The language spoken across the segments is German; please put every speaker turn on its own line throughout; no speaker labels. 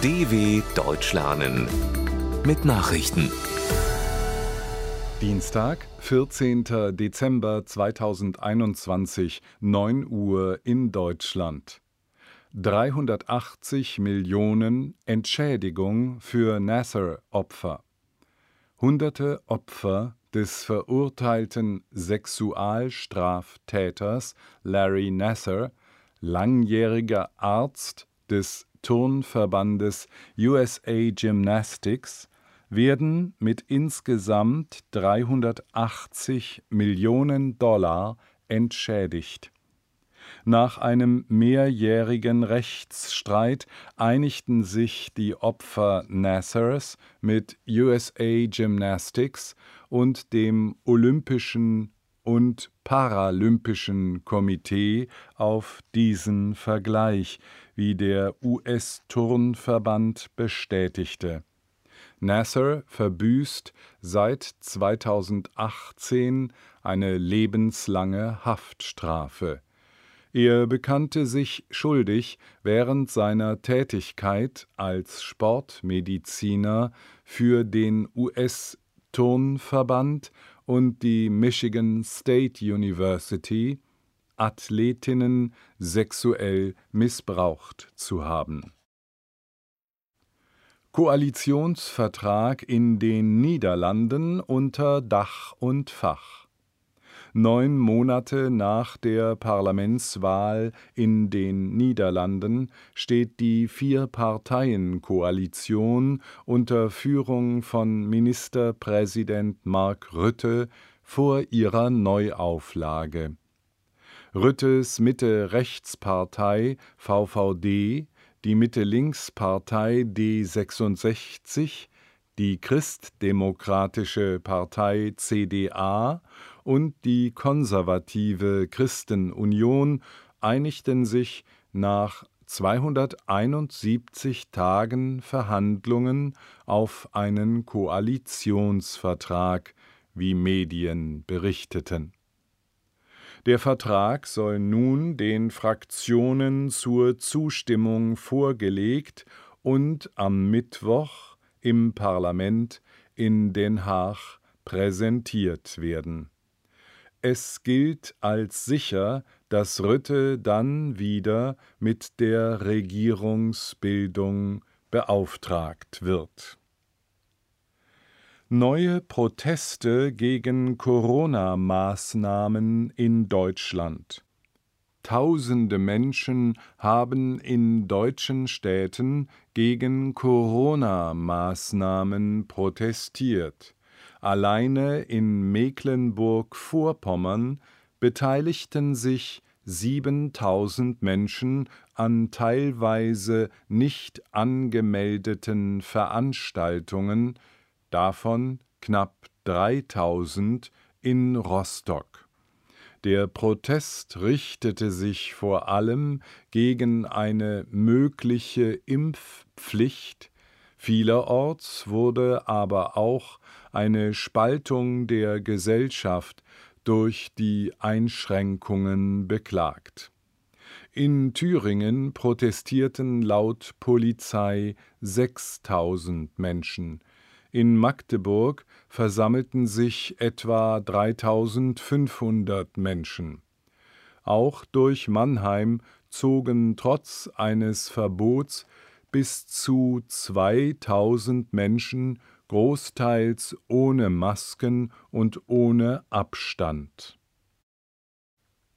DW Deutsch lernen mit Nachrichten.
Dienstag, 14. Dezember 2021, 9 Uhr in Deutschland. 380 Millionen Entschädigung für Nasser-Opfer. Hunderte Opfer des verurteilten Sexualstraftäters Larry Nasser, langjähriger Arzt des Turnverbandes USA Gymnastics, werden mit insgesamt 380 Millionen Dollar entschädigt. Nach einem mehrjährigen Rechtsstreit einigten sich die Opfer Nassers mit USA Gymnastics und dem Olympischen und Paralympischen Komitee auf diesen Vergleich, wie der US-Turnverband bestätigte. Nasser verbüßt seit 2018 eine lebenslange Haftstrafe. Er bekannte sich schuldig, während seiner Tätigkeit als Sportmediziner für den US-Turnverband und die Michigan State University Athletinnen sexuell missbraucht zu haben. Koalitionsvertrag in den Niederlanden unter Dach und Fach Neun Monate nach der Parlamentswahl in den Niederlanden steht die Vier-Parteien-Koalition unter Führung von Ministerpräsident Mark Rutte vor ihrer Neuauflage. Rüttes Mitte-Rechts-Partei VVD, die Mitte-Links-Partei D66, die Christdemokratische Partei CDA und die konservative Christenunion einigten sich nach 271 Tagen Verhandlungen auf einen Koalitionsvertrag, wie Medien berichteten. Der Vertrag soll nun den Fraktionen zur Zustimmung vorgelegt und am Mittwoch im Parlament in Den Haag präsentiert werden es gilt als sicher, dass Rütte dann wieder mit der Regierungsbildung beauftragt wird. Neue Proteste gegen Corona-Maßnahmen in Deutschland. Tausende Menschen haben in deutschen Städten gegen Corona-Maßnahmen protestiert. Alleine in Mecklenburg-Vorpommern beteiligten sich 7000 Menschen an teilweise nicht angemeldeten Veranstaltungen, davon knapp 3000 in Rostock. Der Protest richtete sich vor allem gegen eine mögliche Impfpflicht Vielerorts wurde aber auch eine Spaltung der Gesellschaft durch die Einschränkungen beklagt. In Thüringen protestierten laut Polizei 6000 Menschen. In Magdeburg versammelten sich etwa 3500 Menschen. Auch durch Mannheim zogen trotz eines Verbots bis zu 2000 Menschen, großteils ohne Masken und ohne Abstand.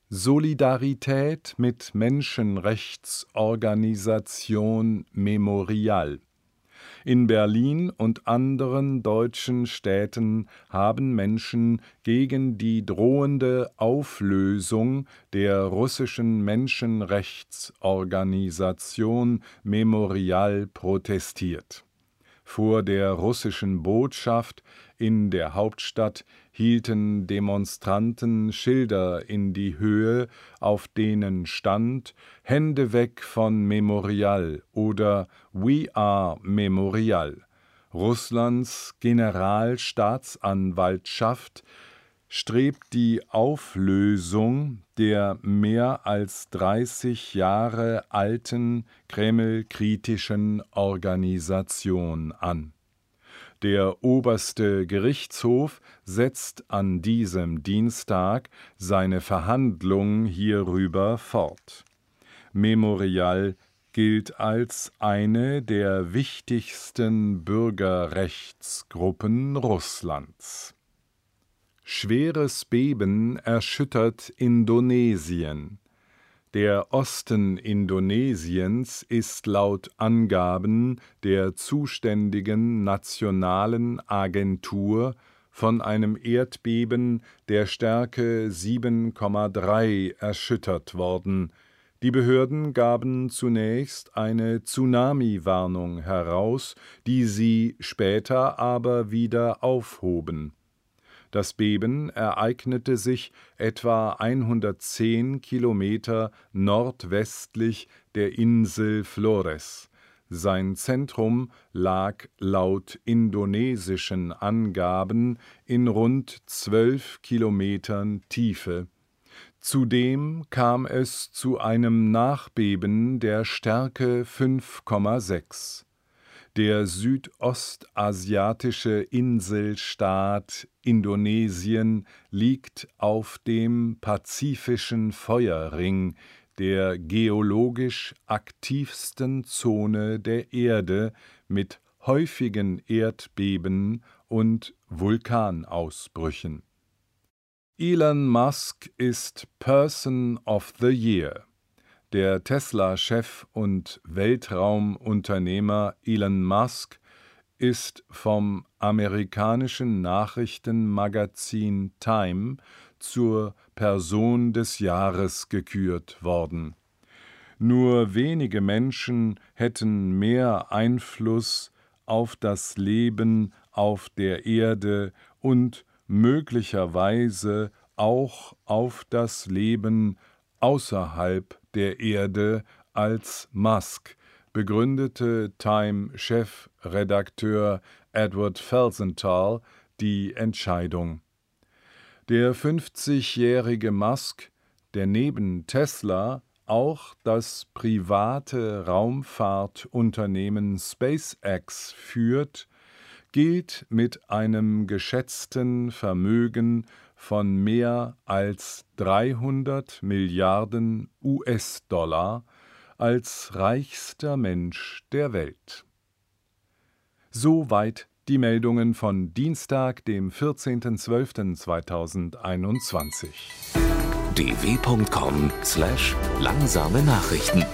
Solidarität mit Menschenrechtsorganisation Memorial in Berlin und anderen deutschen Städten haben Menschen gegen die drohende Auflösung der russischen Menschenrechtsorganisation Memorial protestiert vor der russischen Botschaft in der Hauptstadt hielten Demonstranten Schilder in die Höhe, auf denen stand Hände weg von Memorial oder We are Memorial. Russlands Generalstaatsanwaltschaft strebt die Auflösung der mehr als 30 Jahre alten Kreml-kritischen Organisation an. Der oberste Gerichtshof setzt an diesem Dienstag seine Verhandlung hierüber fort. Memorial gilt als eine der wichtigsten Bürgerrechtsgruppen Russlands. Schweres Beben erschüttert Indonesien. Der Osten Indonesiens ist laut Angaben der zuständigen nationalen Agentur von einem Erdbeben der Stärke 7,3 erschüttert worden. Die Behörden gaben zunächst eine Tsunami-Warnung heraus, die sie später aber wieder aufhoben das Beben ereignete sich etwa 110 Kilometer nordwestlich der Insel Flores. Sein Zentrum lag laut indonesischen Angaben in rund zwölf Kilometern Tiefe. Zudem kam es zu einem Nachbeben der Stärke 5,6 der südostasiatische Inselstaat Indonesien liegt auf dem Pazifischen Feuerring, der geologisch aktivsten Zone der Erde mit häufigen Erdbeben und Vulkanausbrüchen. Elon Musk ist Person of the Year der Tesla-Chef und Weltraumunternehmer Elon Musk ist vom amerikanischen Nachrichtenmagazin Time zur Person des Jahres gekürt worden. Nur wenige Menschen hätten mehr Einfluss auf das Leben auf der Erde und möglicherweise auch auf das Leben außerhalb der Erde als Musk, begründete Time-Chefredakteur Edward Felsenthal die Entscheidung. Der 50-jährige Musk, der neben Tesla auch das private Raumfahrtunternehmen SpaceX führt, gilt mit einem geschätzten Vermögen von mehr als 300 Milliarden US-Dollar als reichster Mensch der Welt. Soweit die Meldungen von Dienstag, dem 14.12.2021.
dw.com/langsame Nachrichten